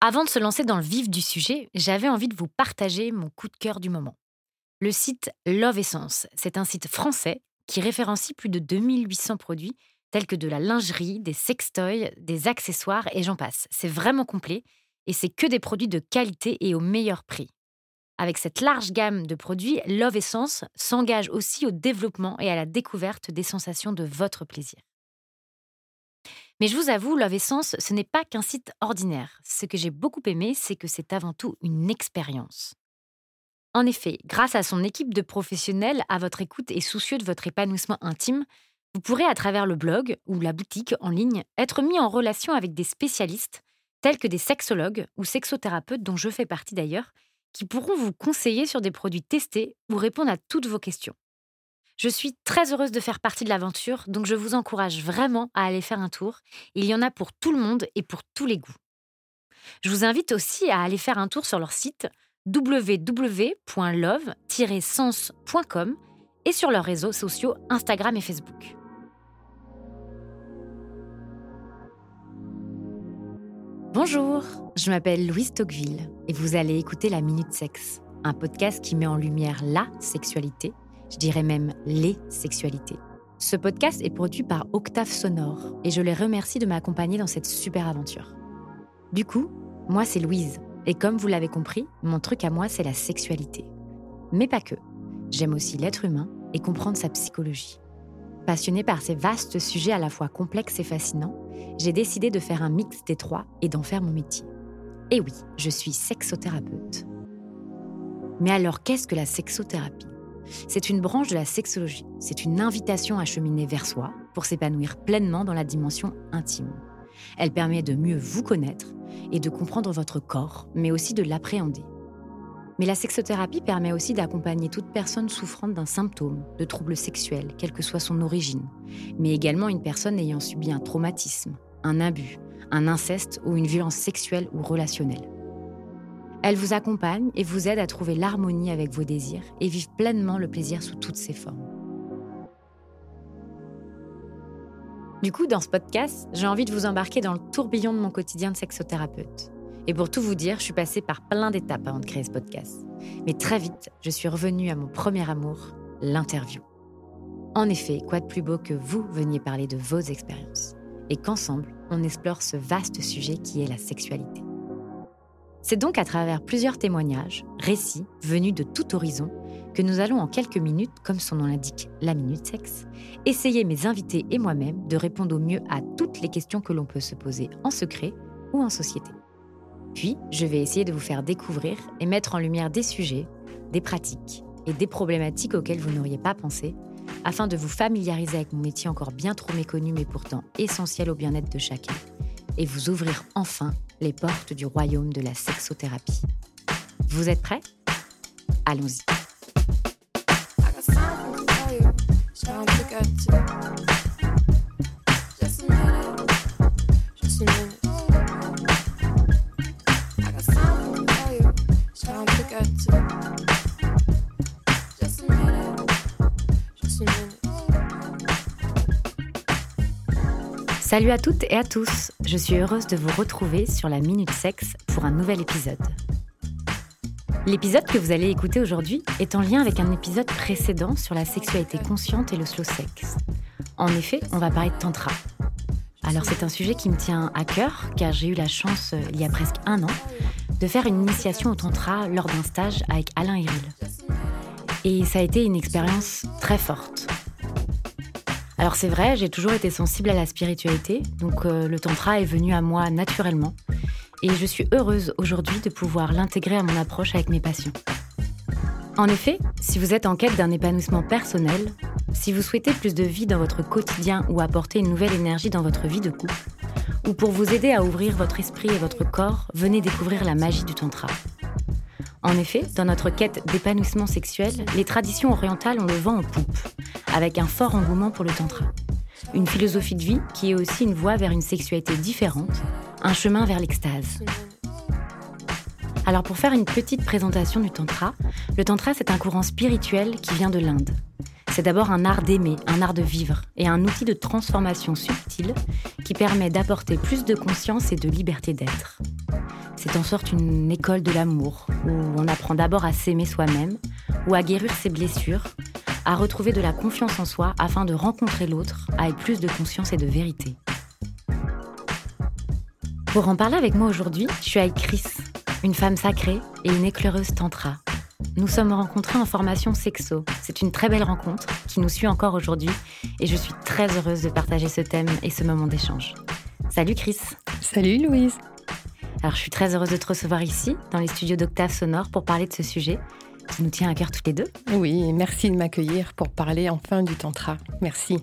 Avant de se lancer dans le vif du sujet, j'avais envie de vous partager mon coup de cœur du moment. Le site Love Essence, c'est un site français qui référencie plus de 2800 produits tels que de la lingerie, des sextoys, des accessoires et j'en passe. C'est vraiment complet et c'est que des produits de qualité et au meilleur prix. Avec cette large gamme de produits, Love Essence s'engage aussi au développement et à la découverte des sensations de votre plaisir. Mais je vous avoue, Love Essence, ce n'est pas qu'un site ordinaire. Ce que j'ai beaucoup aimé, c'est que c'est avant tout une expérience. En effet, grâce à son équipe de professionnels à votre écoute et soucieux de votre épanouissement intime, vous pourrez à travers le blog ou la boutique en ligne être mis en relation avec des spécialistes tels que des sexologues ou sexothérapeutes dont je fais partie d'ailleurs, qui pourront vous conseiller sur des produits testés ou répondre à toutes vos questions. Je suis très heureuse de faire partie de l'aventure, donc je vous encourage vraiment à aller faire un tour. Il y en a pour tout le monde et pour tous les goûts. Je vous invite aussi à aller faire un tour sur leur site www.love-sens.com et sur leurs réseaux sociaux Instagram et Facebook. Bonjour, je m'appelle Louise Tocqueville et vous allez écouter La Minute Sexe, un podcast qui met en lumière la sexualité je dirais même les sexualités. Ce podcast est produit par Octave Sonore et je les remercie de m'accompagner dans cette super aventure. Du coup, moi c'est Louise et comme vous l'avez compris, mon truc à moi c'est la sexualité. Mais pas que. J'aime aussi l'être humain et comprendre sa psychologie. Passionnée par ces vastes sujets à la fois complexes et fascinants, j'ai décidé de faire un mix des trois et d'en faire mon métier. Et oui, je suis sexothérapeute. Mais alors qu'est-ce que la sexothérapie? C'est une branche de la sexologie. C'est une invitation à cheminer vers soi pour s'épanouir pleinement dans la dimension intime. Elle permet de mieux vous connaître et de comprendre votre corps, mais aussi de l'appréhender. Mais la sexothérapie permet aussi d'accompagner toute personne souffrant d'un symptôme, de trouble sexuel, quelle que soit son origine, mais également une personne ayant subi un traumatisme, un abus, un inceste ou une violence sexuelle ou relationnelle. Elle vous accompagne et vous aide à trouver l'harmonie avec vos désirs et vivre pleinement le plaisir sous toutes ses formes. Du coup, dans ce podcast, j'ai envie de vous embarquer dans le tourbillon de mon quotidien de sexothérapeute. Et pour tout vous dire, je suis passée par plein d'étapes avant de créer ce podcast. Mais très vite, je suis revenue à mon premier amour, l'interview. En effet, quoi de plus beau que vous veniez parler de vos expériences et qu'ensemble, on explore ce vaste sujet qui est la sexualité. C'est donc à travers plusieurs témoignages, récits, venus de tout horizon, que nous allons en quelques minutes, comme son nom l'indique, la minute sexe, essayer mes invités et moi-même de répondre au mieux à toutes les questions que l'on peut se poser en secret ou en société. Puis, je vais essayer de vous faire découvrir et mettre en lumière des sujets, des pratiques et des problématiques auxquelles vous n'auriez pas pensé, afin de vous familiariser avec mon métier encore bien trop méconnu mais pourtant essentiel au bien-être de chacun, et vous ouvrir enfin les portes du royaume de la sexothérapie. Vous êtes prêts? Allons-y. Salut à toutes et à tous, je suis heureuse de vous retrouver sur la Minute Sexe pour un nouvel épisode. L'épisode que vous allez écouter aujourd'hui est en lien avec un épisode précédent sur la sexualité consciente et le slow sex. En effet, on va parler de tantra. Alors c'est un sujet qui me tient à cœur car j'ai eu la chance, euh, il y a presque un an, de faire une initiation au tantra lors d'un stage avec Alain Hiril. Et ça a été une expérience très forte. Alors c'est vrai, j'ai toujours été sensible à la spiritualité, donc euh, le tantra est venu à moi naturellement. Et je suis heureuse aujourd'hui de pouvoir l'intégrer à mon approche avec mes patients. En effet, si vous êtes en quête d'un épanouissement personnel, si vous souhaitez plus de vie dans votre quotidien ou apporter une nouvelle énergie dans votre vie de couple, ou pour vous aider à ouvrir votre esprit et votre corps, venez découvrir la magie du tantra. En effet, dans notre quête d'épanouissement sexuel, les traditions orientales ont le vent en poupe, avec un fort engouement pour le tantra. Une philosophie de vie qui est aussi une voie vers une sexualité différente, un chemin vers l'extase. Alors pour faire une petite présentation du tantra, le tantra c'est un courant spirituel qui vient de l'Inde. C'est d'abord un art d'aimer, un art de vivre et un outil de transformation subtile qui permet d'apporter plus de conscience et de liberté d'être. C'est en sorte une école de l'amour, où on apprend d'abord à s'aimer soi-même, ou à guérir ses blessures, à retrouver de la confiance en soi afin de rencontrer l'autre avec plus de conscience et de vérité. Pour en parler avec moi aujourd'hui, je suis avec Chris, une femme sacrée et une éclaireuse tantra. Nous sommes rencontrés en formation sexo. C'est une très belle rencontre qui nous suit encore aujourd'hui et je suis très heureuse de partager ce thème et ce moment d'échange. Salut Chris. Salut Louise. Alors je suis très heureuse de te recevoir ici, dans les studios d'Octave Sonore, pour parler de ce sujet qui nous tient à cœur toutes les deux. Oui, merci de m'accueillir pour parler enfin du tantra. Merci.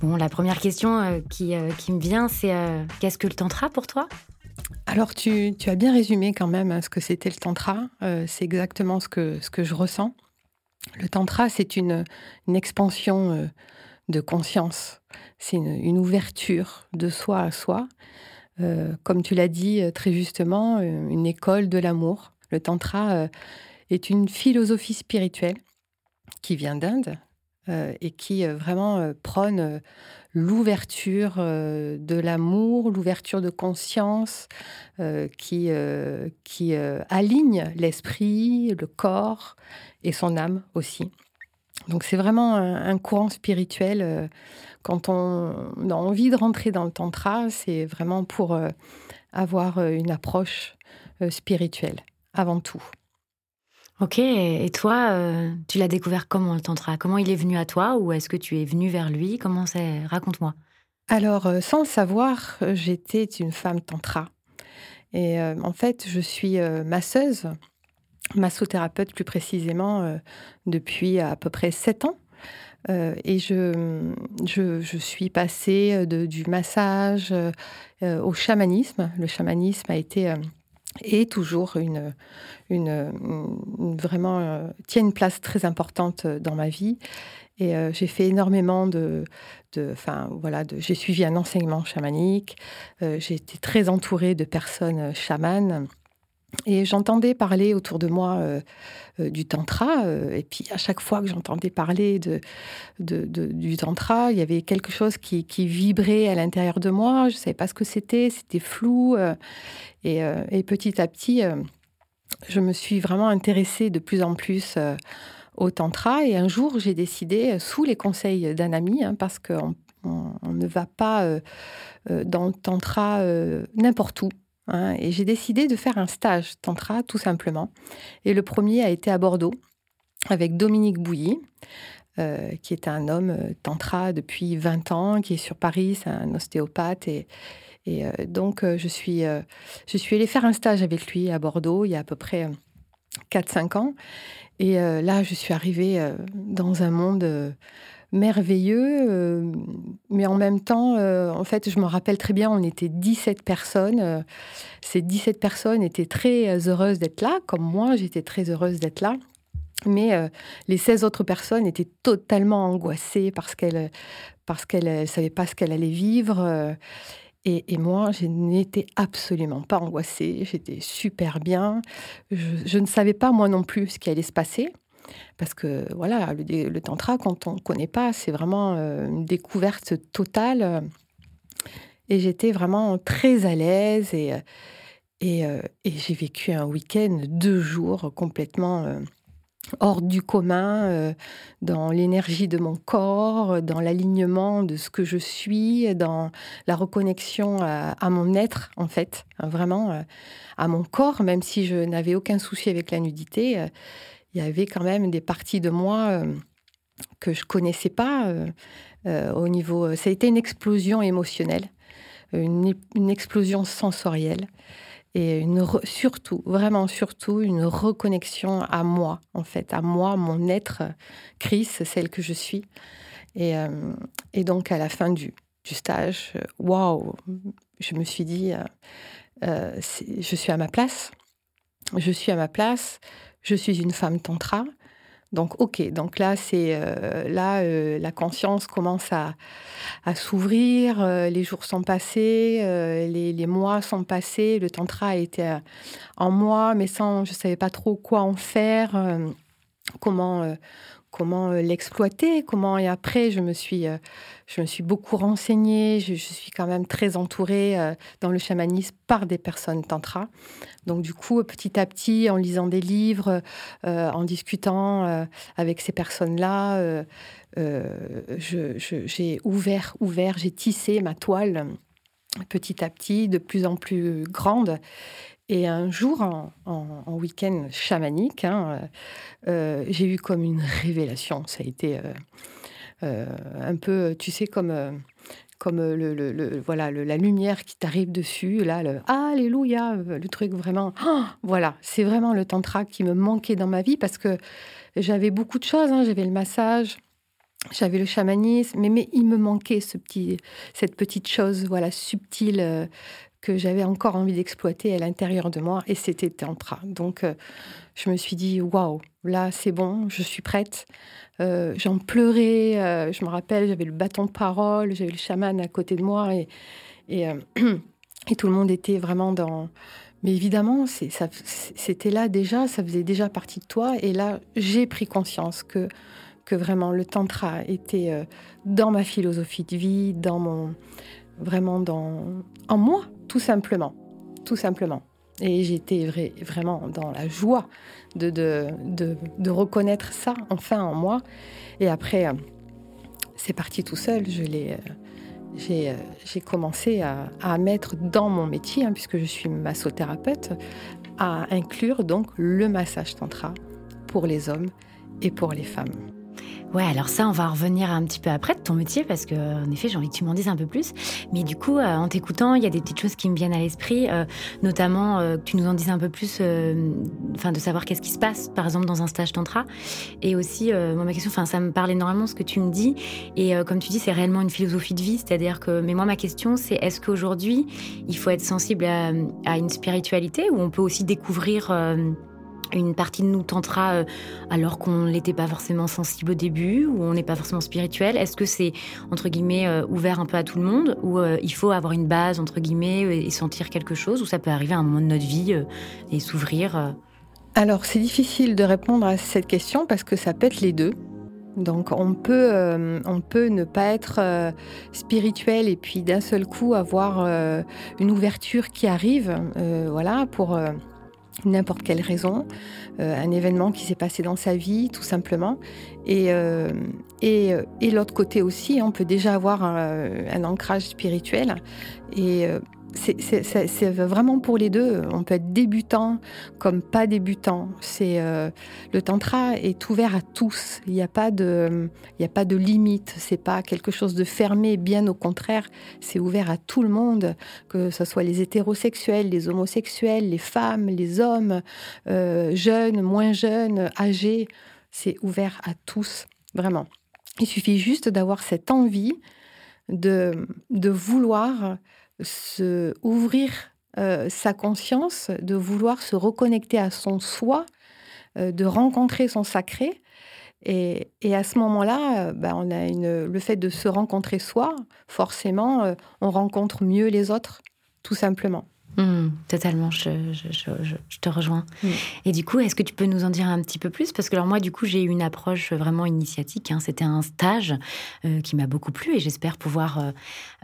Bon, la première question euh, qui, euh, qui, me vient, c'est euh, qu'est-ce que le tantra pour toi? Alors, tu, as bien résumé quand même hein, ce que c'était le tantra. c'est exactement ce que, ce que je ressens. Le tantra, c'est une, expansion de conscience. C'est une, ouverture de soi à soi. Comme tu l'as dit très justement, une école de l'amour. Le tantra est une philosophie spirituelle qui vient d'Inde, euh, et qui euh, vraiment euh, prône l'ouverture de l'amour, l'ouverture de conscience, qui, qui aligne l'esprit, le corps et son âme aussi. Donc c'est vraiment un, courant spirituel. Quand on a envie de rentrer dans le tantra, c'est vraiment pour avoir une approche spirituelle avant tout. Ok, et toi, euh, tu l'as découvert comment le tantra? Comment il est venu à toi ou est-ce que tu es venu vers lui? Comment c'est Raconte-moi. Alors, euh, sans le savoir, euh, j'étais une femme tantra. Et en fait, je suis masseuse, massothérapeute plus précisément, depuis à peu près sept ans. Et je, je, suis passée de, du massage au chamanisme. Le chamanisme a été et toujours une, une, vraiment euh, tient une place très importante euh, dans ma vie. Et euh, j'ai fait énormément de, enfin voilà, j'ai suivi un enseignement chamanique. j'ai été très entourée de personnes chamanes. Et j'entendais parler autour de moi du tantra. et puis à chaque fois que j'entendais parler de, du tantra, il y avait quelque chose qui, qui vibrait à l'intérieur de moi. Je ne savais pas ce que c'était, c'était flou. Et, et, petit à petit, je me suis vraiment intéressée de plus en plus euh, au tantra et un jour j'ai décidé, euh, sous les conseils d'un ami, hein, parce qu'on on, ne va pas euh, dans le tantra n'importe où, hein, et j'ai décidé de faire un stage tantra tout simplement. Et le premier a été à Bordeaux avec Dominique Bouilly. qui est un homme tantra depuis 20 ans, qui est sur Paris, c'est un ostéopathe et, euh, donc, euh, je suis, euh, je suis allée faire un stage avec lui à Bordeaux il y a à peu près 4-5 ans. Et là, je suis arrivée dans un monde merveilleux, mais en même temps, en fait, je me rappelle très bien, on était 17 personnes. ces 17 personnes étaient très heureuses d'être là, comme moi, j'étais très heureuse d'être là. Mais les 16 autres personnes étaient totalement angoissées parce qu'elles parce qu'elles savaient pas ce qu'elles allaient vivre. Et, moi, je n'étais absolument pas angoissée, j'étais super bien. Je, ne savais pas moi non plus ce qui allait se passer. Parce que voilà, le, tantra, quand on ne connaît pas, c'est vraiment euh, une découverte totale. Et j'étais vraiment très à l'aise et, et, euh, et j'ai vécu un week-end, deux jours complètement euh, hors du commun, euh, dans l'énergie de mon corps, dans l'alignement de ce que je suis, dans la reconnexion à, mon être, en fait, hein, vraiment euh, à mon corps, même si je n'avais aucun souci avec la nudité. Euh, il y avait quand même des parties de moi que je connaissais pas au niveau. Ça a été une explosion émotionnelle, une explosion sensorielle et une surtout, vraiment surtout, une reconnexion à moi, en fait, à moi, mon être, Chris, celle que je suis. Et, euh, donc, à la fin du, du stage, euh, waouh, je me suis dit, euh, je suis à ma place, je suis à ma place, je suis une femme tantra, donc, ok, donc là, c'est euh, là, euh, la conscience commence à, s'ouvrir, euh, les jours sont passés, les, mois sont passés, le tantra été en moi, mais sans, je savais pas trop quoi en faire, comment, comment l'exploiter, comment et après je me suis, je me suis beaucoup renseignée, je, suis quand même très entourée dans le chamanisme par des personnes tantra. Donc du coup, petit à petit, en lisant des livres, en discutant avec ces personnes-là, j'ai ouvert, ouvert, j'ai tissé ma toile petit à petit, de plus en plus grande. Et un jour, en, week-end chamanique, hein, euh, j'ai eu comme une révélation. Ça a été euh, euh, un peu, tu sais, comme, comme le, voilà, la lumière qui t'arrive dessus, là, le Alléluia, le truc vraiment. Oh, voilà, c'est vraiment le tantra qui me manquait dans ma vie parce que j'avais beaucoup de choses. Hein. j'avais le massage, j'avais le chamanisme, mais, mais il me manquait ce petit, cette petite chose voilà subtile que j'avais encore envie d'exploiter à l'intérieur de moi, et c'était Tantra. Donc, euh, je me suis dit, waouh, là, c'est bon, je suis prête. Euh, j'en pleurais, euh, je me rappelle, j'avais le bâton de parole, j'avais le chaman à côté de moi, et, et, et, tout le monde était vraiment dans... Mais évidemment, c'était là déjà, ça faisait déjà partie de toi, et là, j'ai pris conscience que, que vraiment le Tantra était dans ma philosophie de vie, dans mon vraiment dans, en moi, tout simplement. Tout simplement. Et j'étais vraiment dans la joie de, reconnaître ça enfin en moi. Et après, euh, c'est parti tout seul. Je l'ai, euh, j'ai, euh, j'ai commencé à, à, mettre dans mon métier, hein, puisque je suis massothérapeute, à inclure donc le massage tantra pour les hommes et pour les femmes. Ouais, alors ça, on va revenir un petit peu après de ton métier parce que, en effet, j'ai envie que tu m'en dises un peu plus. Mais du coup, euh, en t'écoutant, il y a des petites choses qui me viennent à l'esprit, euh, notamment euh, que tu nous en dises un peu plus, de savoir qu'est-ce qui se passe, par exemple, dans un stage tantra. Et aussi, moi, ma question, enfin, ça me parle énormément ce que tu me dis. Et comme tu dis, c'est réellement une philosophie de vie, c'est-à-dire que, mais moi, ma question, c'est est-ce qu'aujourd'hui, il faut être sensible à, à, une spiritualité ou on peut aussi découvrir une partie de nous tentera euh, alors qu'on n'était pas forcément sensible au début ou on n'est pas forcément spirituel Est-ce que c'est entre guillemets euh, ouvert un peu à tout le monde ou euh, il faut avoir une base entre guillemets et sentir quelque chose ou ça peut arriver à un moment de notre vie et s'ouvrir Alors c'est difficile de répondre à cette question parce que ça être les deux. Donc on peut, on peut ne pas être spirituel et puis d'un seul coup avoir une ouverture qui arrive, voilà, pour n'importe quelle raison, euh, un événement qui s'est passé dans sa vie, tout simplement. Et, euh, et, euh, et l'autre côté aussi, on peut déjà avoir un, ancrage spirituel. C'est vraiment pour les deux. On peut être débutant comme pas débutant. C'est euh, le tantra est ouvert à tous. Il n'y a pas de, il y a pas de limite. C'est pas quelque chose de fermé. Bien au contraire, c'est ouvert à tout le monde, que ce soit les hétérosexuels, les homosexuels, les femmes, les hommes, euh, jeunes, moins jeunes, âgés. C'est ouvert à tous, vraiment. Il suffit juste d'avoir cette envie de, de vouloir se ouvrir euh, sa conscience, de vouloir se reconnecter à son soi, euh, de rencontrer son sacré. Et, à ce moment-là, euh, ben, on a une, le fait de se rencontrer soi, forcément, on rencontre mieux les autres, tout simplement. Hmm, totalement, je, te rejoins. Hmm. Et du coup, est-ce que tu peux nous en dire un petit peu plus? Parce que alors moi, du coup, j'ai eu une approche vraiment initiatique. Hein. C'était un stage euh, qui m'a beaucoup plu et j'espère pouvoir, euh,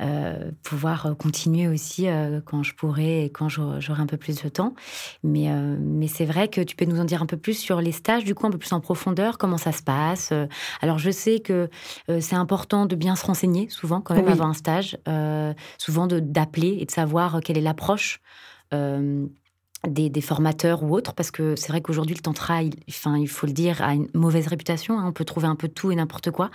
euh, pouvoir continuer aussi quand je pourrai et quand j'aurai un peu plus de temps. Mais, mais c'est vrai que tu peux nous en dire un peu plus sur les stages, du coup, un peu plus en profondeur, comment ça se passe? Alors, je sais que c'est important de bien se renseigner, souvent, quand même, avant un stage, souvent d'appeler et de savoir quelle est l'approche euh, des, formateurs ou autres, parce que c'est vrai qu'aujourd'hui, le tantra, il, enfin, il faut le dire, a une mauvaise réputation. Hein. on peut trouver un peu tout et n'importe quoi.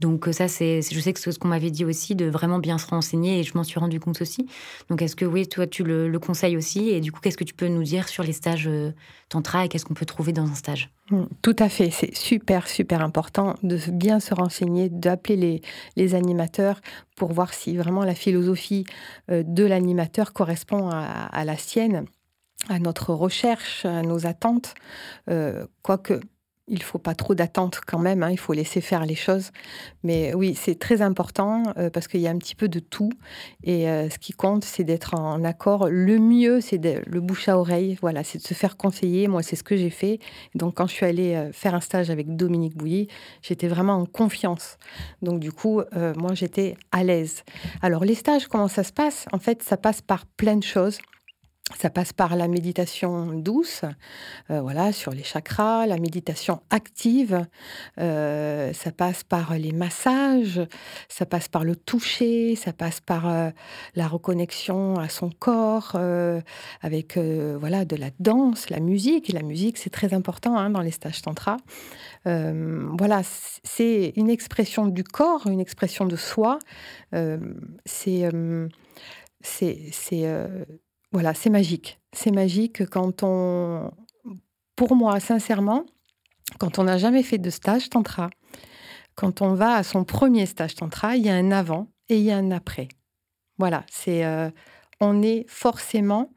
Donc euh, ça, c'est, je sais que c'est ce qu'on m'avait dit aussi, de vraiment bien se renseigner, et je m'en suis rendu compte aussi. Donc est-ce que oui, toi, tu le, conseilles aussi Et du coup, qu'est-ce que tu peux nous dire sur les stages euh, tantra et qu'est-ce qu'on peut trouver dans un stage? Mmh, Tout à fait, c'est super, super important de bien se renseigner, d'appeler les, animateurs pour voir si vraiment la philosophie de l'animateur correspond à la sienne à notre recherche, à nos attentes. Euh, quoique, il faut pas trop d'attente quand même, hein, il faut laisser faire les choses. Mais oui, c'est très important euh, parce qu'il y a un petit peu de tout. Et euh, ce qui compte, c'est d'être en accord. Le mieux, c'est le bouche à oreille. Voilà, c'est de se faire conseiller. Moi, c'est ce que j'ai fait. Donc, quand je suis allée euh, faire un stage avec Dominique Bouilly, j'étais vraiment en confiance. Donc, du coup, moi, j'étais à l'aise. Alors, les stages, comment ça se passe? En fait, ça passe par plein de choses. Ça passe par la méditation douce, euh, voilà, sur les chakras, la méditation active. Euh, ça passe par les massages, ça passe par le toucher, ça passe par euh, la reconnexion à son corps, avec voilà de la danse, la musique. La musique, c'est très important hein, dans les stages tantra. voilà, c'est une expression du corps, une expression de soi. c'est c'est voilà, c'est magique. C'est magique quand on, pour moi, sincèrement, quand on n'a jamais fait de stage tantra, quand on va à son premier stage tantra, il y a un avant et il y a un après. Voilà, c'est, euh, on est forcément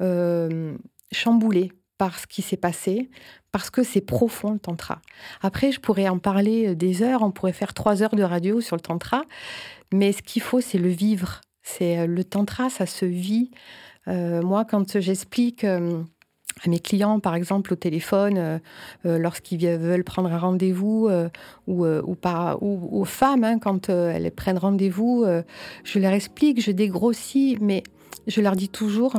euh, chamboulé par ce qui s'est passé, parce que c'est profond le tantra. Après, je pourrais en parler des heures, on pourrait faire trois heures de radio sur le tantra, mais ce qu'il faut, c'est le vivre. C'est euh, le tantra, ça se vit euh, moi, quand j'explique euh, à mes clients, par exemple, au téléphone, euh, lorsqu'ils veulent prendre un rendez-vous, ou, ou, aux femmes, hein, quand elles prennent rendez-vous, je leur explique, je dégrossis, mais je leur dis toujours,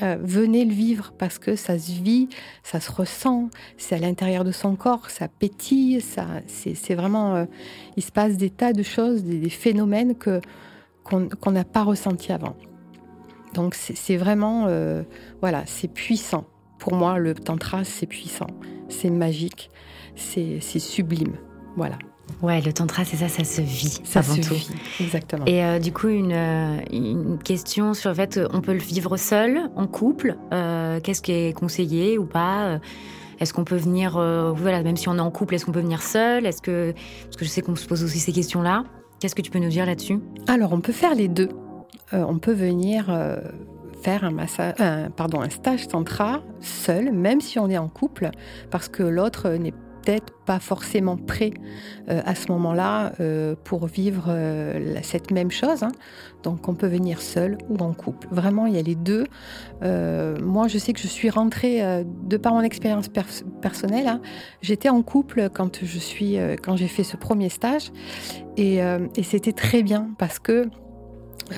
venez le vivre parce que ça se vit, ça se ressent, c'est à l'intérieur de son corps, ça pétille, ça, c'est vraiment, il se passe des tas de choses, des, phénomènes que qu'on n'a pas ressentis avant. Donc c'est vraiment, euh, voilà, c'est puissant. Pour moi, le tantra, c'est puissant, c'est magique, c'est sublime. Voilà. Ouais, le tantra, c'est ça, ça se vit ça se Vit, exactement. Et euh, du coup, euh, une, question sur le fait, on peut le vivre seul, en couple. Qu'est-ce qui est conseillé ou pas Est-ce qu'on peut venir, voilà, même si on est en couple, est-ce qu'on peut venir seul Est-ce que, parce que je sais qu'on se pose aussi ces questions-là. Qu'est-ce que tu peux nous dire là-dessus? Alors, on peut faire les deux. Euh, on peut venir euh, faire un, stage tantra seul, même si on est en couple, parce que l'autre n'est peut-être pas forcément prêt euh, à ce moment-là pour vivre cette même chose. Hein. Donc on peut venir seul ou en couple. Vraiment, il y a les deux. moi, je sais que je suis rentrée de par mon expérience personnelle. Hein. J'étais en couple quand j'ai fait ce premier stage, et, c'était très bien parce que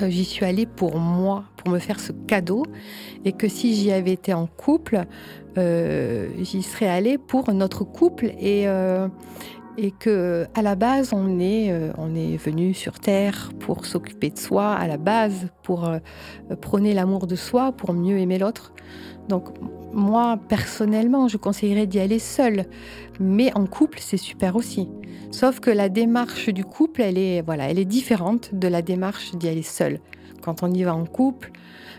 j'y suis allée pour moi, pour me faire ce cadeau, et que si j'y avais été en couple, euh, j'y serais allée pour notre couple. Et euh, et que à la base on est on est venu sur terre pour s'occuper de soi à la base pour prôner l'amour de soi pour mieux aimer l'autre. Donc moi personnellement je conseillerais d'y aller seul mais en couple c'est super aussi. Sauf que la démarche du couple, elle est, voilà, elle est différente de la démarche d'y aller seul. Quand on y va en couple,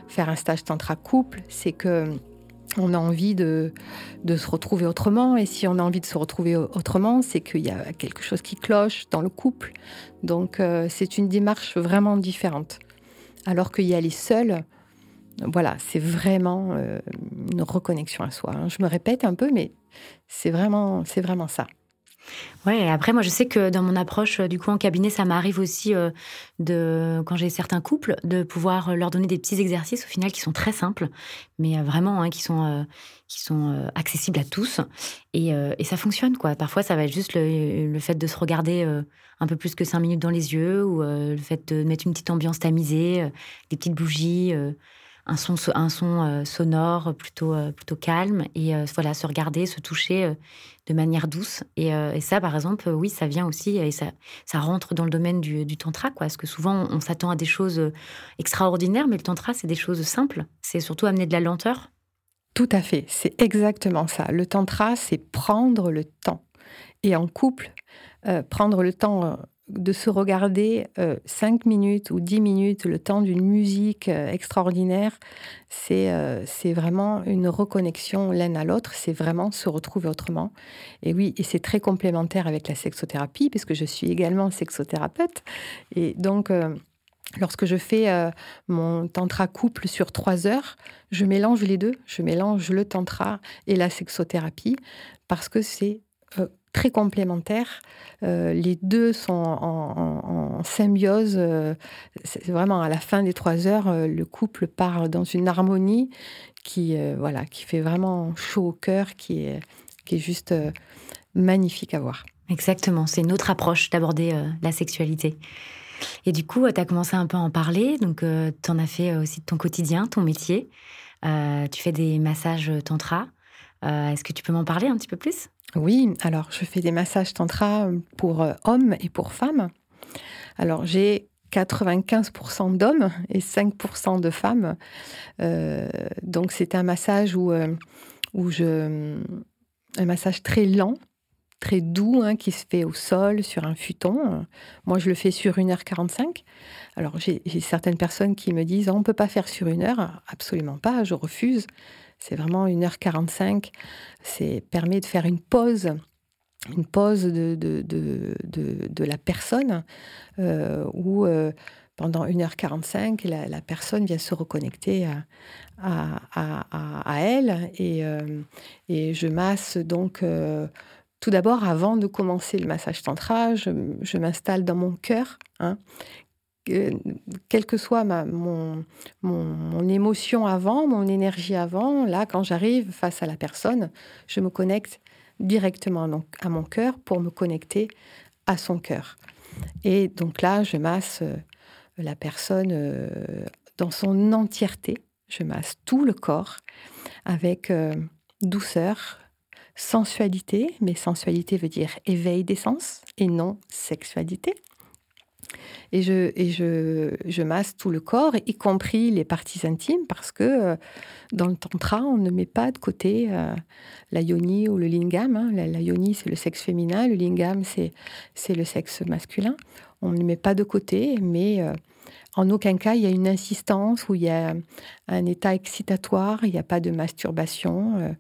faire un stage tantra couple, c'est que on a envie de, de, se retrouver autrement. Et si on a envie de se retrouver autrement, c'est qu'il y a quelque chose qui cloche dans le couple. Donc euh, c'est une démarche vraiment différente. Alors qu'il y aller seul, voilà, c'est vraiment euh, une reconnexion à soi. Hein. Je me répète un peu, mais c'est vraiment, c'est vraiment ça. Ouais, après, moi, je sais que dans mon approche, euh, du coup, en cabinet, ça m'arrive aussi, euh, de, quand j'ai certains couples, de pouvoir euh, leur donner des petits exercices, au final, qui sont très simples, mais vraiment, hein, qui sont, qui sont accessibles à tous. Et, ça fonctionne, quoi. Parfois, ça va être juste le, fait de se regarder un peu plus que cinq minutes dans les yeux, ou le fait de mettre une petite ambiance tamisée, des petites bougies un son, un son euh, sonore plutôt, euh, plutôt calme et euh, voilà, se regarder, se toucher de manière douce. Et, ça, par exemple, oui, ça vient aussi et ça, ça rentre dans le domaine du, tantra, quoi. Parce que souvent, on, s'attend à des choses extraordinaires, mais le tantra, c'est des choses simples. C'est surtout amener de la lenteur. Tout à fait, c'est exactement ça. Le tantra, c'est prendre le temps. Et en couple, prendre le temps de se regarder euh, cinq minutes ou dix minutes, le temps d'une musique euh, extraordinaire, euh, c'est vraiment une reconnexion l'un à l'autre, c'est vraiment se retrouver autrement. Et oui, et c'est très complémentaire avec la sexothérapie, puisque je suis également sexothérapeute. Et donc, lorsque je fais mon tantra couple sur trois heures, je mélange les deux, je mélange le tantra et la sexothérapie, parce que c'est très complémentaires. les deux sont en, symbiose. c'est vraiment à la fin des trois heures, le couple part dans une harmonie qui, voilà, qui fait vraiment chaud au cœur, qui est, qui est juste magnifique à voir. Exactement, c'est une autre approche d'aborder la sexualité. Et du coup, tu as commencé un peu à en parler, donc tu en as fait aussi de ton quotidien, ton métier. tu fais des massages tantra. Est-ce que tu peux m'en parler un petit peu plus? Oui, alors je fais des massages tantra pour euh, hommes et pour femmes. Alors j'ai 95% d'hommes et 5% de femmes. Euh, donc c'est un massage où, euh, où je... Un massage très lent, très doux, hein, qui se fait au sol, sur un futon. Moi, je le fais sur 1h45. Alors, j'ai certaines personnes qui me disent, on ne peut pas faire sur une heure. Absolument pas, je refuse. C'est vraiment 1h45. C'est permet de faire une pause une pause de, de, de, de, la personne euh, où euh, pendant 1h45, la, la, personne vient se reconnecter à, à, à, elle et, euh, et, je masse donc tout d'abord avant de commencer le massage tantra, je, m'installe dans mon cœur, hein, quelle que soit mon, mon, émotion avant, mon énergie avant, là, quand j'arrive face à la personne, je me connecte directement à mon cœur pour me connecter à son cœur. Et donc là, je masse euh, la personne euh, dans son entièreté. Je masse tout le corps avec euh, douceur, sensualité, mais sensualité veut dire éveil des sens et non sexualité. Et, je, je, masse tout le corps, y compris les parties intimes, parce que euh, dans le tantra, on ne met pas de côté euh, la yoni ou le lingam. Hein. La, yoni, c'est le sexe féminin, le lingam, c'est le sexe masculin. On ne met pas de côté, mais euh, en aucun cas, il y a une insistance où il y a un état excitatoire, il n'y a pas de masturbation.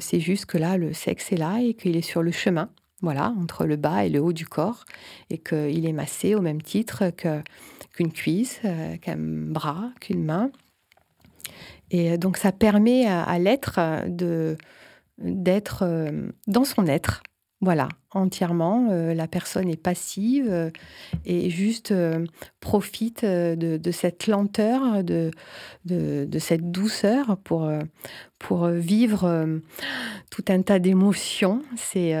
c'est juste que là, le sexe est là et qu'il est sur le chemin voilà, entre le bas et le haut du corps, et qu'il est massé au même titre qu'une cuisse, euh, qu'un bras, qu'une main. Et donc ça permet à, l'être d'être euh, dans son être, voilà, entièrement. Euh, la personne est passive euh, et juste euh, profite de, cette lenteur, de, cette douceur pour, pour vivre tout un tas d'émotions. C'est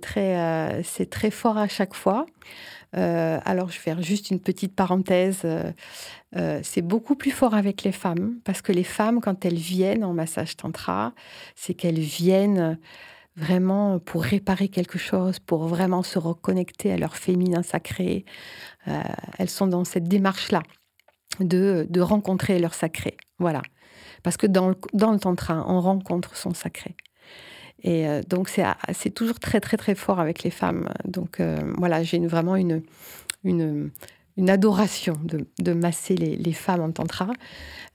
très, c'est très fort à chaque fois. alors, je vais faire juste une petite parenthèse. c'est beaucoup plus fort avec les femmes parce que les femmes, quand elles viennent en massage tantra, c'est qu'elles viennent vraiment pour réparer quelque chose, pour vraiment se reconnecter à leur féminin sacré. Euh, elles sont dans cette démarche-là de, de, rencontrer leur sacré. Voilà. Parce que dans le, dans le tantra, on rencontre son sacré. Et euh, donc, c'est toujours très, très, très fort avec les femmes. Donc, euh, voilà, j'ai vraiment une, une, une adoration de, masser les, femmes en tantra.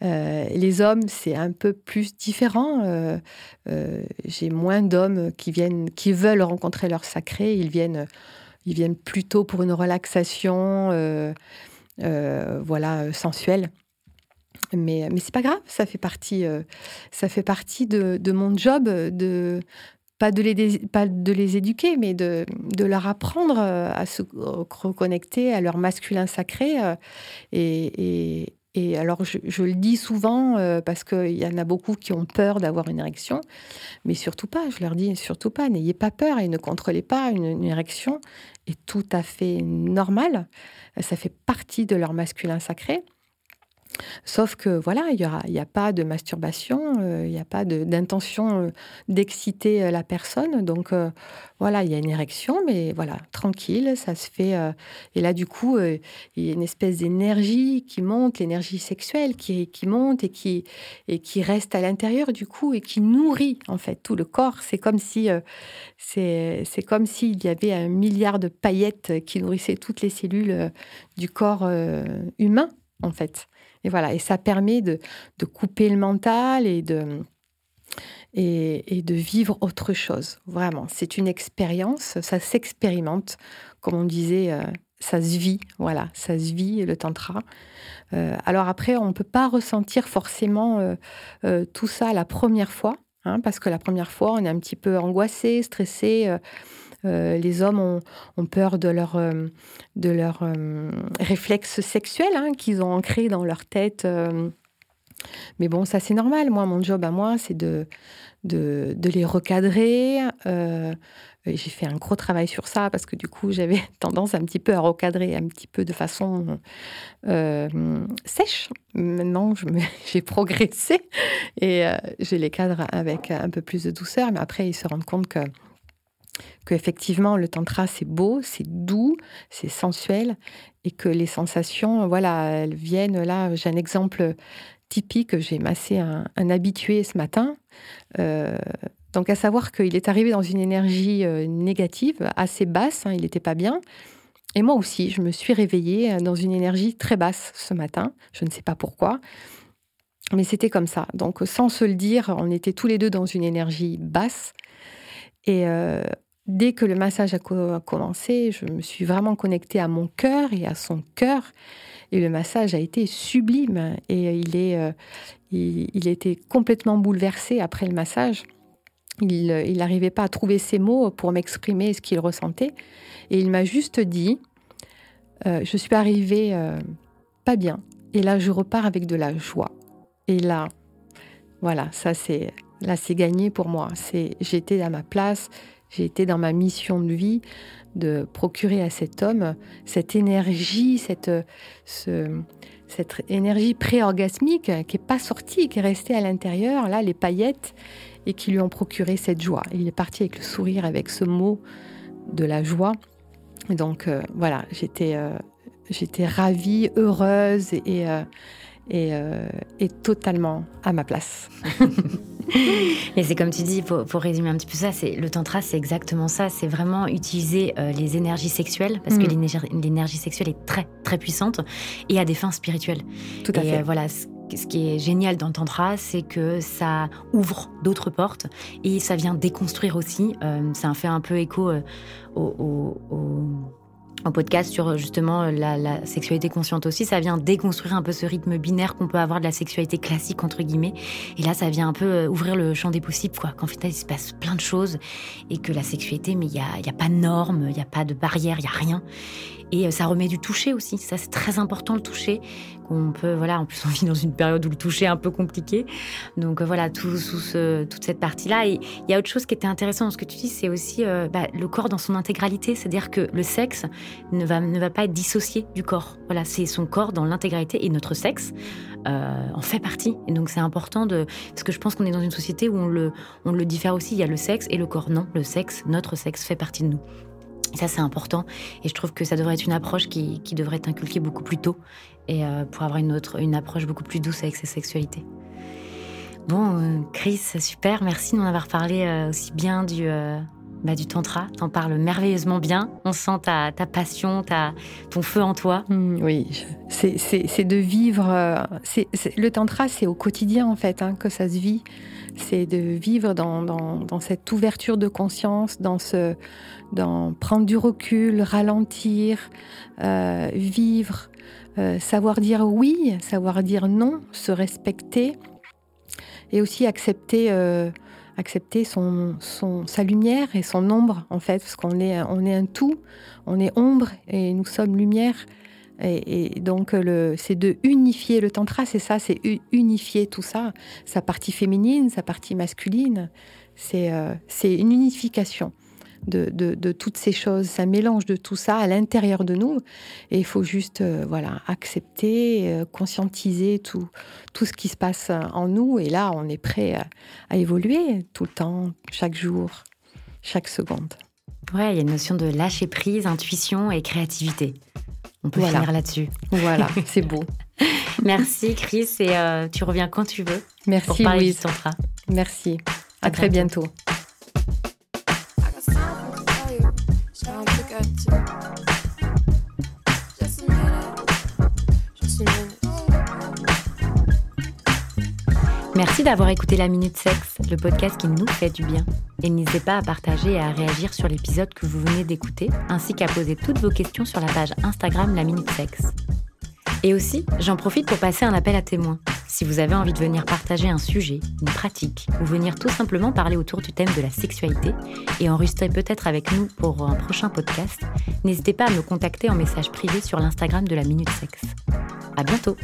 Euh, les hommes, c'est un peu plus différent. Euh, euh, j'ai moins d'hommes qui viennent, qui veulent rencontrer leur sacré. Ils viennent, ils viennent plutôt pour une relaxation, voilà, sensuelle. Mais, mais c'est pas grave, ça fait partie, ça fait partie de, de mon job de, pas de les, pas de les éduquer, mais de, de, leur apprendre euh, à se reconnecter à leur masculin sacré. Euh, et, et, alors, je, le dis souvent euh, parce qu'il y en a beaucoup qui ont peur d'avoir une érection, mais surtout pas, je leur dis surtout pas, n'ayez pas peur et ne contrôlez pas une, érection est tout à fait normal. Ça fait partie de leur masculin sacré. Sauf que voilà, il n'y a, pas de masturbation, euh, il n'y a pas d'intention euh, d'exciter euh, la personne. Donc voilà, il y a une érection, mais voilà, tranquille, ça se fait. et là, du coup, il y a une espèce d'énergie qui monte, l'énergie sexuelle qui, qui monte et qui, et qui reste à l'intérieur, du coup, et qui nourrit en fait tout le corps. C'est comme si c'est comme s'il y avait un milliard de paillettes qui nourrissaient toutes les cellules du corps humain, en fait. Et voilà, et ça permet de, couper le mental et de, et, de vivre autre chose. Vraiment, c'est une expérience, ça s'expérimente, comme on disait, euh, ça se vit, voilà, ça se vit le tantra. Euh, alors après, on ne peut pas ressentir forcément euh, tout ça la première fois. hein, parce que la première fois, on est un petit peu angoissé, stressé. Les hommes ont, peur de leur, de leur réflexe sexuel hein, qu'ils ont ancré dans leur tête mais bon, ça c'est normal. Moi, mon job à moi, c'est de, de, les recadrer. Euh, j'ai fait un gros travail sur ça parce que du coup, j'avais tendance un petit peu à recadrer un petit peu de façon euh, sèche. Maintenant, j'ai progressé et euh, je les cadre avec un peu plus de douceur. Mais après, ils se rendent compte que qu'effectivement le tantra c'est beau, c'est doux, c'est sensuel et que les sensations, voilà, elles viennent là. J'ai un exemple typique. J'ai massé un, habitué ce matin. Euh, donc, à savoir qu'il est arrivé dans une énergie euh, négative, assez basse, hein, il n'était pas bien. Et moi aussi, je me suis réveillée euh, dans une énergie très basse ce matin. Je ne sais pas pourquoi. Mais c'était comme ça. Donc, sans se le dire, on était tous les deux dans une énergie basse. Et dès que le massage a commencé, je me suis vraiment connectée à mon cœur et à son cœur. Et le massage a été sublime. Et il, est, euh, il, était complètement bouleversé après le massage. Il n'arrivait pas à trouver ses mots pour m'exprimer ce qu'il ressentait. Et il m'a juste dit, euh, je suis arrivée euh, pas bien. Et là, je repars avec de la joie. Et là, voilà, ça c'est là c'est gagné pour moi. J'étais à ma place, j'ai été dans ma mission de vie de procurer à cet homme cette énergie, cette, cette énergie pré-orgasmique qui n'est pas sortie, qui est restée à l'intérieur, là, les paillettes, et qui lui ont procuré cette joie. Il est parti avec le sourire, avec ce mot de la joie. Donc, euh, voilà, j'étais euh, j'étais ravie, heureuse et, euh, et totalement à ma place. Mais c'est comme tu dis, pour, résumer un petit peu ça, c'est le tantra, c'est exactement ça. C'est vraiment utiliser euh, les énergies sexuelles parce que mm. l'énergie sexuelle est très très puissante et à des fins spirituelles. Tout à fait. Euh, voilà. Ce qui est génial dans le tantra, c'est que ça ouvre d'autres portes et ça vient déconstruire aussi. Euh, ça fait un peu écho au un podcast sur justement la, sexualité consciente aussi. Ça vient déconstruire un peu ce rythme binaire qu'on peut avoir de la sexualité classique, entre guillemets. Et là, ça vient un peu euh, ouvrir le champ des possibles, quoi. Qu'en fait, il se passe plein de choses et que la sexualité, mais il n'y a, y a pas de normes, il n'y a pas de barrières, il n'y a rien. Et euh, ça remet du toucher aussi. Ça, c'est très important le toucher. On peut, voilà, en plus, on vit dans une période où le toucher est un peu compliqué. Donc euh, voilà, tout, sous toute cette partie-là. Et il y a autre chose qui était intéressant dans ce que tu dis, c'est aussi euh, bah, le corps dans son intégralité. C'est-à-dire que le sexe ne va, ne va pas être dissocié du corps. Voilà, c'est son corps dans l'intégralité et notre sexe en fait partie. Et donc c'est important de, parce que je pense qu'on est dans une société où on le, on le diffère aussi. Il y a le sexe et le corps. Non, le sexe, notre sexe fait partie de nous. Ça, c'est important. Et je trouve que ça devrait être une approche qui, devrait être inculquée beaucoup plus tôt et euh, pour avoir une, autre, une approche beaucoup plus douce avec sa sexualité. Bon, euh, Chris, super. Merci de m'en avoir parlé euh, aussi bien du, bah, du tantra. T'en parles merveilleusement bien. On sent ta, ta passion, ta, ton feu en toi. Mmh, oui, c'est de vivre. c'est le tantra, c'est au quotidien en fait hein, que ça se vit. C'est de vivre dans, dans, dans, cette ouverture de conscience, dans ce, dans prendre du recul, ralentir, euh, vivre, euh, savoir dire oui, savoir dire non, se respecter et aussi accepter, euh, accepter son, son, sa lumière et son ombre en fait, parce qu'on est, on est un tout, on est ombre et nous sommes lumière. Et, donc, c'est de unifier le tantra, c'est ça, c'est unifier tout ça, sa partie féminine, sa partie masculine. C'est une unification de, toutes ces choses, un mélange de tout ça à l'intérieur de nous. Et il faut juste euh, voilà, accepter, euh, conscientiser tout, tout ce qui se passe en nous. Et là, on est prêt à, évoluer tout le temps, chaque jour, chaque seconde. Ouais, il y a une notion de lâcher prise, intuition et créativité. On peut finir là-dessus. Voilà, c'est beau. Merci Chris et euh, tu reviens quand tu veux. Merci pour parler Louise. Merci. À, très bientôt. Merci d'avoir écouté La Minute Sexe, le podcast qui nous fait du bien. Et n'hésitez pas à partager et à réagir sur l'épisode que vous venez d'écouter, ainsi qu'à poser toutes vos questions sur la page Instagram La Minute Sexe. Et aussi, j'en profite pour passer un appel à témoins. Si vous avez envie de venir partager un sujet, une pratique, ou venir tout simplement parler autour du thème de la sexualité et enregistrer peut-être avec nous pour un prochain podcast, n'hésitez pas à me contacter en message privé sur l'Instagram de la Minute Sexe. À bientôt!